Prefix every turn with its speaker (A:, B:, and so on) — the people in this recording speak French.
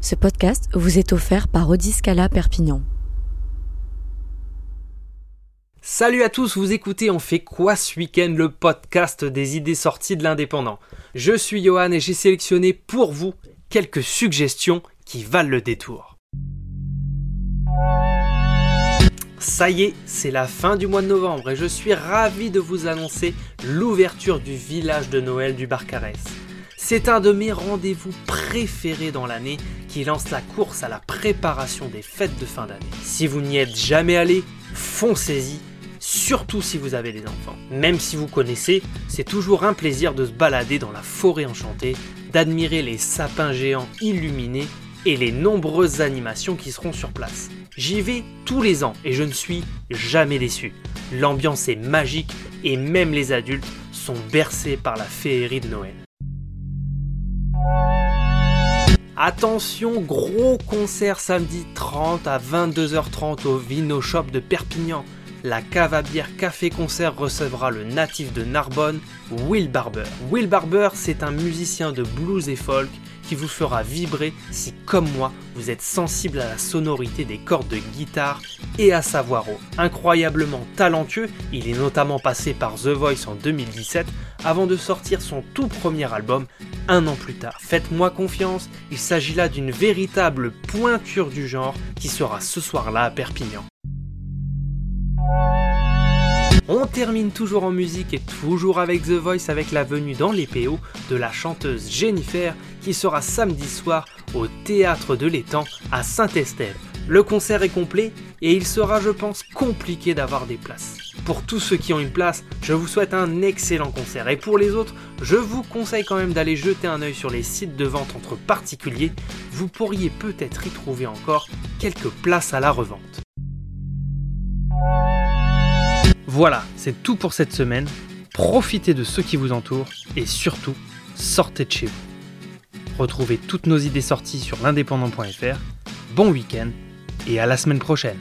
A: Ce podcast vous est offert par Odiscala Perpignan.
B: Salut à tous, vous écoutez On fait quoi ce week-end le podcast des idées sorties de l'indépendant. Je suis Johan et j'ai sélectionné pour vous quelques suggestions qui valent le détour. Ça y est, c'est la fin du mois de novembre et je suis ravi de vous annoncer l'ouverture du village de Noël du Barcarès. C'est un de mes rendez-vous préférés dans l'année lance la course à la préparation des fêtes de fin d'année. Si vous n'y êtes jamais allé, foncez-y, surtout si vous avez des enfants. Même si vous connaissez, c'est toujours un plaisir de se balader dans la forêt enchantée, d'admirer les sapins géants illuminés et les nombreuses animations qui seront sur place. J'y vais tous les ans et je ne suis jamais déçu. L'ambiance est magique et même les adultes sont bercés par la féerie de Noël. Attention, gros concert samedi 30 à 22h30 au Vino Shop de Perpignan. La cave à bière Café Concert recevra le natif de Narbonne, Will Barber. Will Barber, c'est un musicien de blues et folk qui vous fera vibrer si, comme moi, vous êtes sensible à la sonorité des cordes de guitare et à sa voix. Incroyablement talentueux, il est notamment passé par The Voice en 2017 avant de sortir son tout premier album un an plus tard. Faites-moi confiance, il s'agit là d'une véritable pointure du genre qui sera ce soir-là à Perpignan. On termine toujours en musique et toujours avec The Voice avec la venue dans les PO de la chanteuse Jennifer qui sera samedi soir au Théâtre de l'Étang à Saint-Estève. Le concert est complet et il sera je pense compliqué d'avoir des places. Pour tous ceux qui ont une place, je vous souhaite un excellent concert et pour les autres, je vous conseille quand même d'aller jeter un œil sur les sites de vente entre particuliers, vous pourriez peut-être y trouver encore quelques places à la revente. Voilà, c'est tout pour cette semaine. Profitez de ceux qui vous entourent et surtout, sortez de chez vous. Retrouvez toutes nos idées sorties sur l'indépendant.fr. Bon week-end et à la semaine prochaine.